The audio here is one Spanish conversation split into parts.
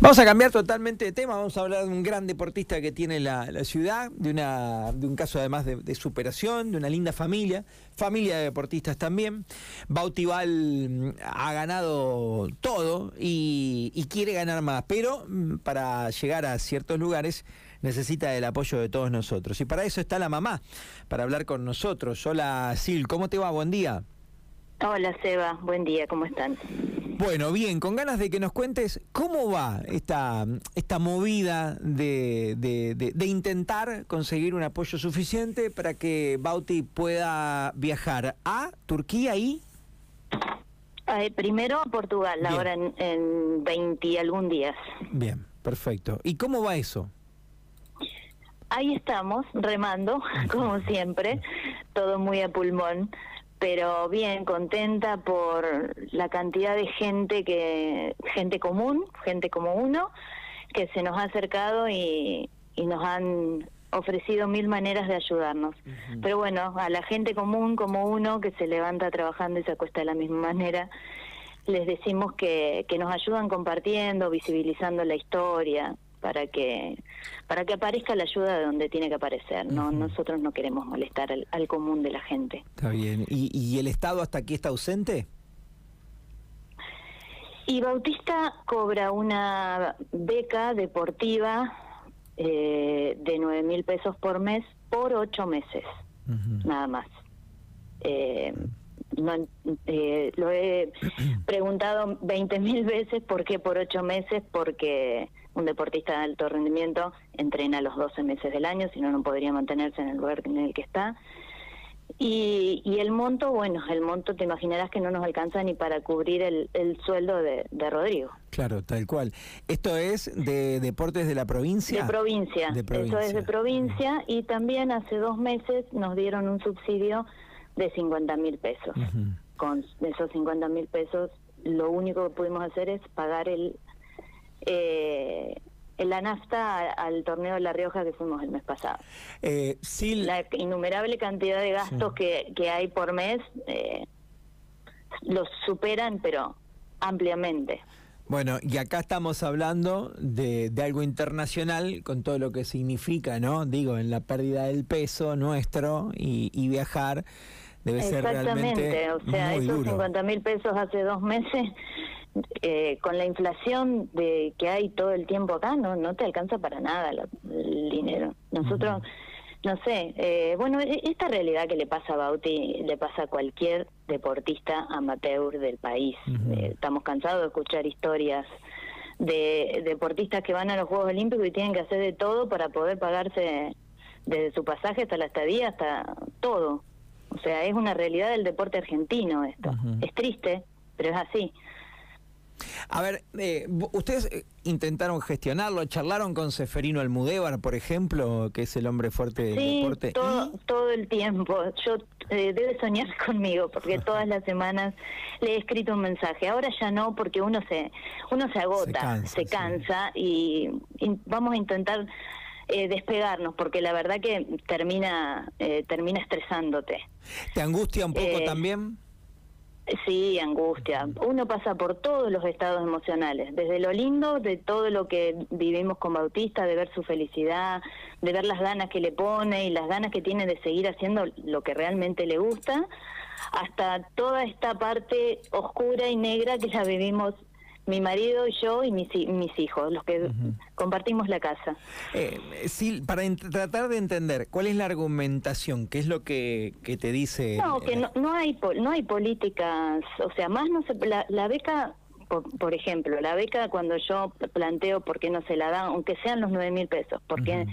Vamos a cambiar totalmente de tema, vamos a hablar de un gran deportista que tiene la, ciudad, de, una, de un caso además de, superación, de una linda familia, familia de deportistas también. Bautival mm, ha ganado todo y, y quiere ganar más, pero mm, para llegar a ciertos lugares necesita el apoyo de todos nosotros. Y para eso está la mamá, para hablar con nosotros. Hola Sil, ¿cómo te va? Buen día. Hola Seba, buen día, ¿cómo están? Bueno, bien, con ganas de que nos cuentes cómo va esta, esta movida de, de, intentar conseguir un apoyo suficiente para que Bauti pueda viajar a Turquía y... primero a Portugal, ahora en, en 20 algún días. Bien, perfecto. ¿Y cómo va eso? Ahí estamos, remando, como siempre, todo muy a pulmón pero bien contenta por la cantidad de gente que gente común gente como uno que se nos ha acercado y, y nos han ofrecido mil maneras de ayudarnos. Pero bueno a la gente común como uno que se levanta trabajando y se acuesta de la misma manera les decimos que, que nos ayudan compartiendo visibilizando la historia para que para que aparezca la ayuda de donde tiene que aparecer. No, nosotros no queremos molestar al, común de la gente. Está bien. ¿Y, el Estado hasta aquí está ausente? Y Bautista cobra una beca deportiva eh, de nueve mil pesos por mes por ocho meses, nada más. Eh, no, eh, lo he preguntado veinte mil veces por qué por ocho meses, porque un deportista de alto rendimiento entrena los 12 meses del año, si no, no podría mantenerse en el lugar en el que está. Y, y, el monto, bueno, el monto te imaginarás que no nos alcanza ni para cubrir el, el sueldo de, de, Rodrigo. Claro, tal cual. ¿Esto es de deportes de la provincia? De provincia. De provincia. Eso es de provincia y también hace dos meses nos dieron un subsidio de 50 mil pesos. Con esos 50 mil pesos lo único que pudimos hacer es pagar el eh, en la nafta al torneo de La Rioja que fuimos el mes pasado. Eh, La innumerable cantidad de gastos que, que hay por mes eh, los superan, pero ampliamente. Bueno, y acá estamos hablando de, de, algo internacional con todo lo que significa, ¿no? Digo, en la pérdida del peso nuestro y, y viajar debe ser realmente Exactamente, o sea, esos 50 mil pesos hace dos meses eh, con la inflación de que hay todo el tiempo acá, no, no te alcanza para nada el dinero. Nosotros, no sé, eh, bueno, e, esta realidad que le pasa a Bauti le pasa a cualquier deportista amateur del país. Eh, estamos cansados de escuchar historias de deportistas que van a los Juegos Olímpicos y tienen que hacer de todo para poder pagarse desde su pasaje hasta la estadía, hasta todo. O sea, es una realidad del deporte argentino esto. Es triste, pero es así. A ver, eh, ustedes eh, intentaron gestionarlo, charlaron con Seferino Almudévar, por ejemplo, que es el hombre fuerte del deporte. Todo, todo el tiempo. Yo eh, debe soñar conmigo porque todas las semanas le he escrito un mensaje. Ahora ya no, porque uno se uno se agota, se cansa, y, vamos a intentar eh, despegarnos, porque la verdad que termina termina estresándote. ¿Te angustia un poco también? Sí, angustia. Uno pasa por todos los estados emocionales, desde lo lindo de todo lo que vivimos con Bautista, de ver su felicidad, de ver las ganas que le pone y las ganas que tiene de seguir haciendo lo que realmente le gusta, hasta toda esta parte oscura y negra que ya vivimos mi marido, y yo y mis, mis hijos, los que compartimos la casa. Eh, sí, para tratar de entender, ¿cuál es la argumentación? ¿Qué es lo que, que te dice? No, que no, no, hay, no hay políticas, o sea, más no se... La, la beca por, ejemplo, la beca cuando yo planteo por qué no se la dan, aunque sean los nueve mil pesos, porque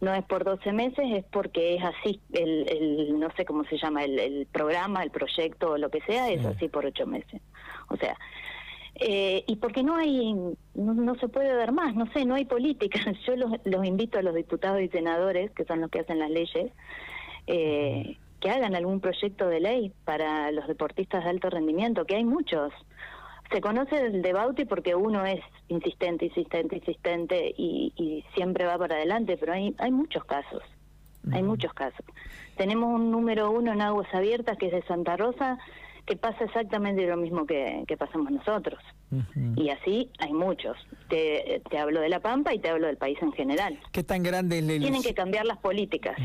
no es por 12 meses, es porque es así, el, el no sé cómo se llama, el, el programa, el proyecto o lo que sea, es así por ocho meses. O sea, eh, y porque no hay, no, se puede dar más, no sé, no hay política. Yo los, los invito a los diputados y senadores, que son los que hacen las leyes, eh, que hagan algún proyecto de ley para los deportistas de alto rendimiento, que hay muchos. Se conoce el de Bauti porque uno es insistente, insistente, insistente y, y siempre va para adelante, pero hay, hay muchos casos, hay muchos casos. Tenemos un número uno en aguas abiertas que es de Santa Rosa, que pasa exactamente lo mismo que, que pasamos nosotros. Y así hay muchos. Te, te, hablo de La Pampa y te hablo del país en general. ¿Qué tan grande es Tienen que cambiar las políticas.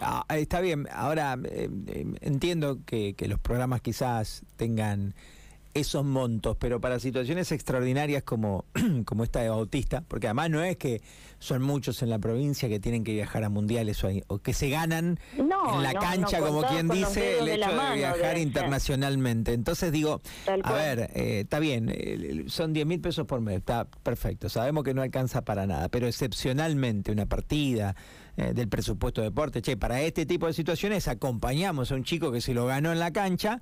Ah, está bien. Ahora, eh, eh, entiendo que, que los programas quizás tengan esos montos, pero para situaciones extraordinarias como, como esta de Bautista, porque además no es que son muchos en la provincia que tienen que viajar a mundiales o, que se ganan en la cancha, como quien dice, el hecho de, viajar internacionalmente. Entonces digo, a ver, eh, está bien, eh, son 10 mil pesos por mes, está perfecto, sabemos que no alcanza para nada, pero excepcionalmente una partida eh, del presupuesto de deporte. Che, para este tipo de situaciones acompañamos a un chico que se lo ganó en la cancha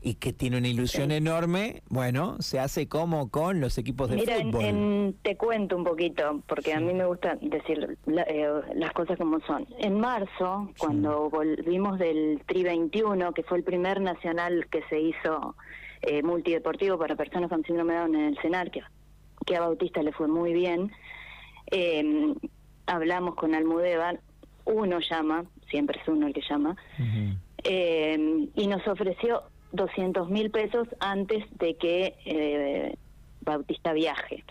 y que tiene una ilusión enorme. Bueno, se hace como con los equipos de fútbol. te cuento un poquito, porque a mí me gusta decir eh, las cosas como son. En marzo, cuando volvimos del Tri 21, que fue el primer nacional que se hizo eh, multideportivo para personas con síndrome de Down en el CENAR, que, que a Bautista le fue muy bien. Eh, hablamos con Almudevar, uno llama, siempre es uno el que llama, eh, y nos ofreció 200 mil pesos antes de que eh, Bautista viaje.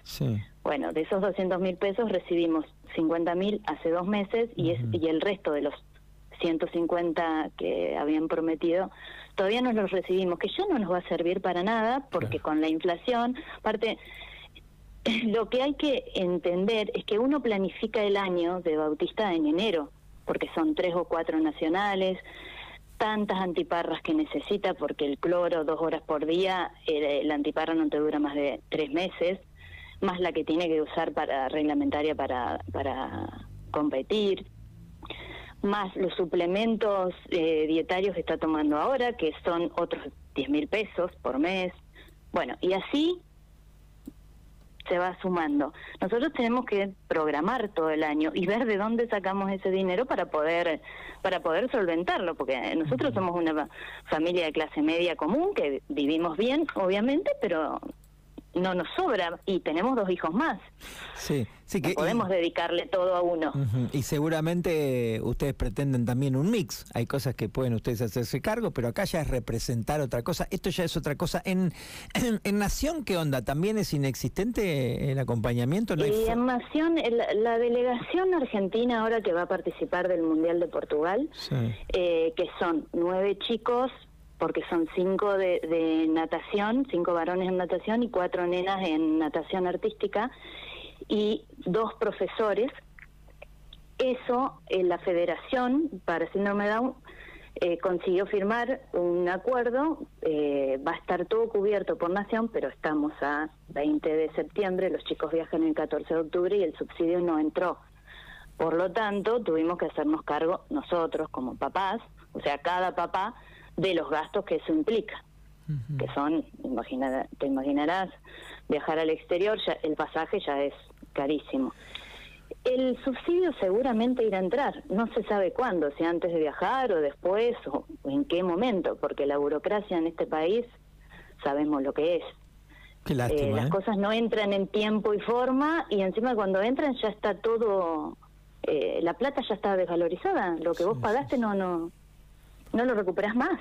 Bueno, de esos 200 mil pesos recibimos 50 mil hace dos meses y, es, y el resto de los 150 que habían prometido todavía no los recibimos, que ya no nos va a servir para nada porque con la inflación, aparte lo que hay que entender es que uno planifica el año de Bautista en enero, porque son tres o cuatro nacionales, tantas antiparras que necesita, porque el cloro dos horas por día, la antiparra no te dura más de tres meses, más la que tiene que usar para reglamentaria para, para competir, más los suplementos eh, dietarios que está tomando ahora, que son otros 10 mil pesos por mes. Bueno, y así se va sumando. Nosotros tenemos que programar todo el año y ver de dónde sacamos ese dinero para poder para poder solventarlo, porque nosotros somos una familia de clase media común que vivimos bien, obviamente, pero no nos sobra y tenemos dos hijos más. Sí, sí que podemos dedicarle todo a uno. Y seguramente ustedes pretenden también un mix. Hay cosas que pueden ustedes hacerse cargo, pero acá ya es representar otra cosa. Esto ya es otra cosa. En, en, Nación, ¿qué onda? ¿También es inexistente el acompañamiento? ¿No y en Nación, la delegación argentina ahora que va a participar del Mundial de Portugal, eh, que son nueve chicos porque son cinco de, natación, cinco varones en natación y cuatro nenas en natación artística y dos profesores. Eso, en la Federación para Síndrome Down eh, consiguió firmar un acuerdo, eh, va a estar todo cubierto por nación, pero estamos a 20 de septiembre, los chicos viajan el 14 de octubre y el subsidio no entró. Por lo tanto, tuvimos que hacernos cargo nosotros como papás, o sea, cada papá de los gastos que eso implica, que son, imagina, te imaginarás, viajar al exterior, ya, el pasaje ya es carísimo. El subsidio seguramente irá a entrar, no se sabe cuándo, si antes de viajar o después o en qué momento, porque la burocracia en este país sabemos lo que es. Qué lástima, eh, las ¿eh? cosas no entran en tiempo y forma y encima cuando entran ya está todo, eh, la plata ya está desvalorizada, lo que vos pagaste no no no lo recuperas más.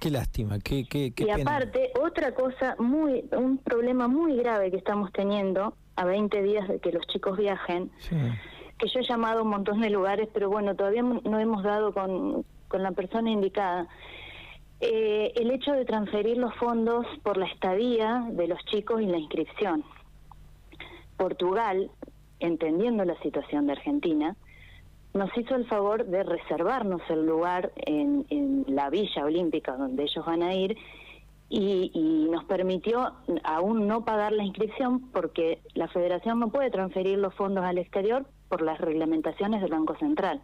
Qué lástima, qué, qué, qué Y aparte, otra cosa, muy un problema muy grave que estamos teniendo a 20 días de que los chicos viajen, que yo he llamado a un montón de lugares, pero bueno, todavía no hemos dado con, con la persona indicada. Eh, el hecho de transferir los fondos por la estadía de los chicos y la inscripción. Portugal, entendiendo la situación de Argentina, nos hizo el favor de reservarnos el lugar en, la Villa Olímpica donde ellos van a ir y, nos permitió aún no pagar la inscripción porque la federación no puede transferir los fondos al exterior por las reglamentaciones del Banco Central.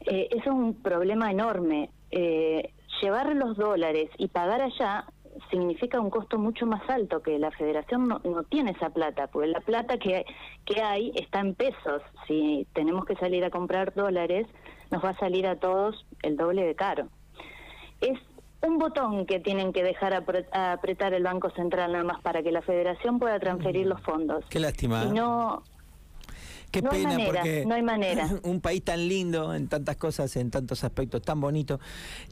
Eh, eso es un problema enorme. Eh, llevar los dólares y pagar allá significa un costo mucho más alto que la federación no, tiene esa plata, porque la plata que, que hay está en pesos. Si tenemos que salir a comprar dólares, nos va a salir a todos el doble de caro. Es un botón que tienen que dejar apretar el Banco Central nada más para que la federación pueda transferir los fondos. Qué lástima. no, Qué no pena hay manera, porque no hay manera. un país tan lindo en tantas cosas, en tantos aspectos tan bonitos,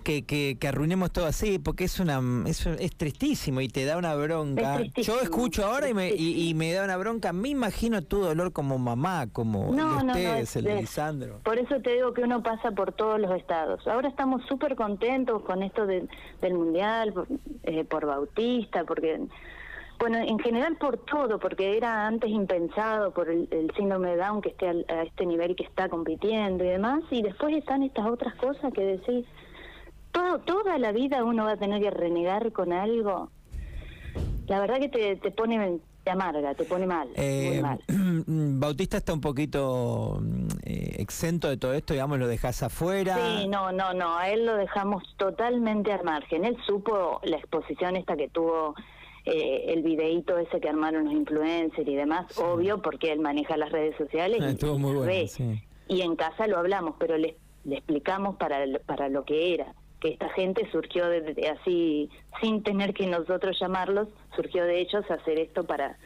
que, que, que arruinemos todo así, porque es una es, es tristísimo y te da una bronca. Yo escucho ahora y me, y, me da una bronca, me imagino tu dolor como mamá, como no, ustedes, no, el de Lisandro. Por eso te digo que uno pasa por todos los estados. Ahora estamos súper contentos con esto del Mundial, eh, por Bautista, porque bueno, en general por todo, porque era antes impensado por el, síndrome de Down que esté a este nivel que está compitiendo y demás, y después están estas otras cosas que decís, todo, toda la vida uno va a tener que renegar con algo. La verdad que te, te pone, te amarga, te pone mal, eh, Bautista está un poquito eh, exento de todo esto, digamos, lo dejas afuera. Sí, no, no, no, a él lo dejamos totalmente al margen. Él supo la exposición esta que tuvo eh, el videíto ese que armaron los influencers y demás, obvio, porque él maneja las redes sociales ah, y, muy bueno, y en casa lo hablamos, pero le, le explicamos para, para lo que era que esta gente surgió de, así sin tener que nosotros llamarlos, surgió de ellos hacer esto para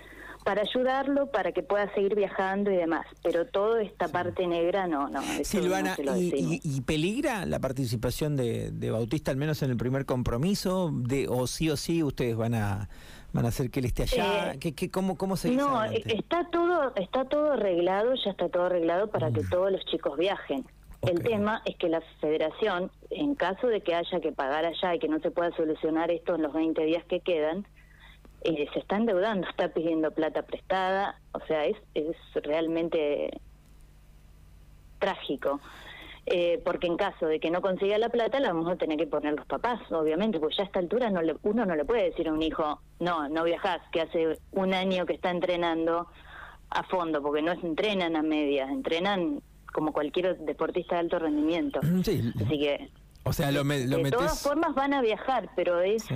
para ayudarlo, para que pueda seguir viajando y demás. Pero toda esta parte negra no, no. Silvana, y, peligra la participación de, Bautista, al menos en el primer compromiso? De, ¿O sí o sí ustedes van a van a hacer que él esté allá? Eh, ¿Qué, cómo, ¿Cómo se No, está todo, está todo arreglado, ya está todo arreglado para que mm. todos los chicos viajen. El tema es que la federación, en caso de que haya que pagar allá y que no se pueda solucionar esto en los 20 días que quedan, eh, se está endeudando, está pidiendo plata prestada, o sea, es, es realmente trágico. Eh, porque en caso de que no consiga la plata, la vamos a tener que poner los papás, obviamente, porque ya a esta altura no le, uno no le puede decir a un hijo, no, no viajas, que hace un año que está entrenando a fondo, porque no entrenan a medias, entrenan como cualquier deportista de alto rendimiento. Sí. Así que... O sea, lo, de todas formas van a viajar, pero es...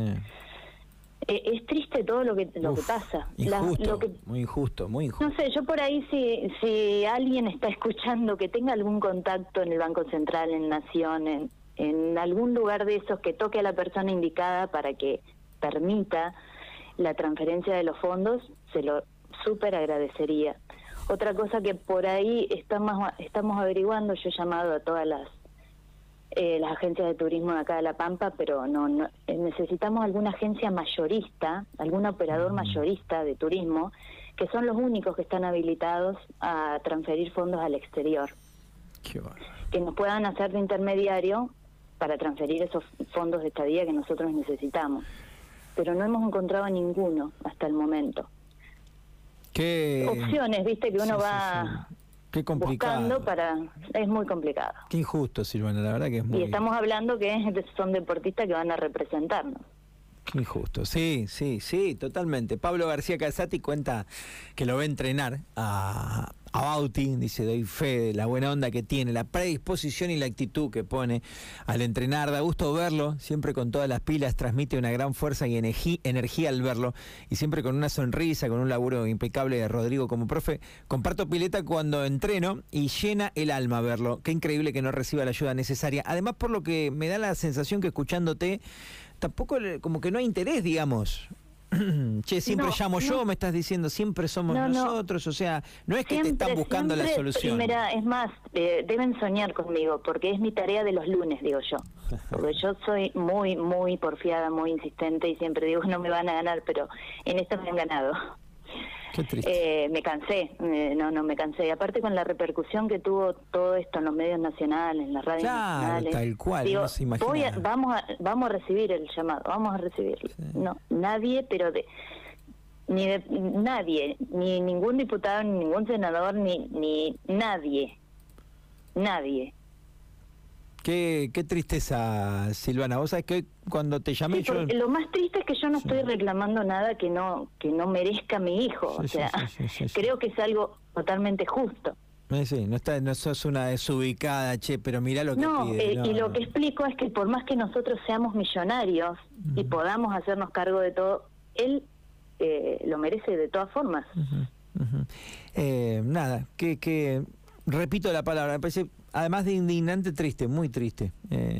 Eh, es triste todo lo que lo que pasa. Injusto, muy injusto, muy injusto. No sé, yo por ahí si, si alguien está escuchando que tenga algún contacto en el Banco Central, en Nación, en, en algún lugar de esos que toque a la persona indicada para que permita la transferencia de los fondos, se lo súper agradecería. Otra cosa que por ahí estamos, estamos averiguando, yo he llamado a todas las eh, las agencias de turismo de acá de La Pampa, pero no, eh, necesitamos alguna agencia mayorista, algún operador mayorista de turismo, que son los únicos que están habilitados a transferir fondos al exterior. que nos puedan hacer de intermediario para transferir esos fondos de estadía que nosotros necesitamos. Pero no hemos encontrado ninguno hasta el momento. ¿Qué... Opciones, viste, que uno va Qué complicado. para es muy complicado. Qué injusto, Silvana, la verdad que es muy Y estamos hablando que son deportistas que van a representarnos. Qué injusto, sí, sí, sí, totalmente. Pablo García Calzati cuenta que lo ve entrenar a, a Bauti, dice, doy fe de la buena onda que tiene, la predisposición y la actitud que pone al entrenar. Da gusto verlo, siempre con todas las pilas, transmite una gran fuerza y energía al verlo, y siempre con una sonrisa, con un laburo impecable de Rodrigo como profe. Comparto pileta cuando entreno y llena el alma verlo. Qué increíble que no reciba la ayuda necesaria. Además, por lo que me da la sensación que escuchándote, tampoco como que no hay interés, digamos. che, siempre llamo yo, me estás diciendo, siempre somos nosotros, o sea, no es que te están buscando la solución. Mira, es más, eh, deben soñar conmigo, porque es mi tarea de los lunes, digo yo. Porque yo soy muy, muy porfiada, muy insistente y siempre digo, no me van a ganar, pero en esto me han ganado. Eh, me cansé, no, no, me cansé. aparte con la repercusión que tuvo todo esto en los medios nacionales, en las radios nacionales. tal cual, vamos, a, vamos a recibir el llamado, vamos a recibirlo. No, nadie, pero de ni de nadie, ni ningún diputado, ni ningún senador, ni, ni nadie, nadie Qué, qué tristeza, Silvana. Vos sabés que cuando te llamé yo... Lo más triste es que yo no estoy reclamando nada que no que no merezca mi hijo. o sea, creo que es algo totalmente justo. Eh, sí, no, está, no sos una desubicada, che, pero mira lo que pide. Eh, no, y lo que explico es que por más que nosotros seamos millonarios y podamos hacernos cargo de todo, él eh, lo merece de todas formas. nada, que, que repito la palabra, me parece además de indignante, triste, muy triste. Eh,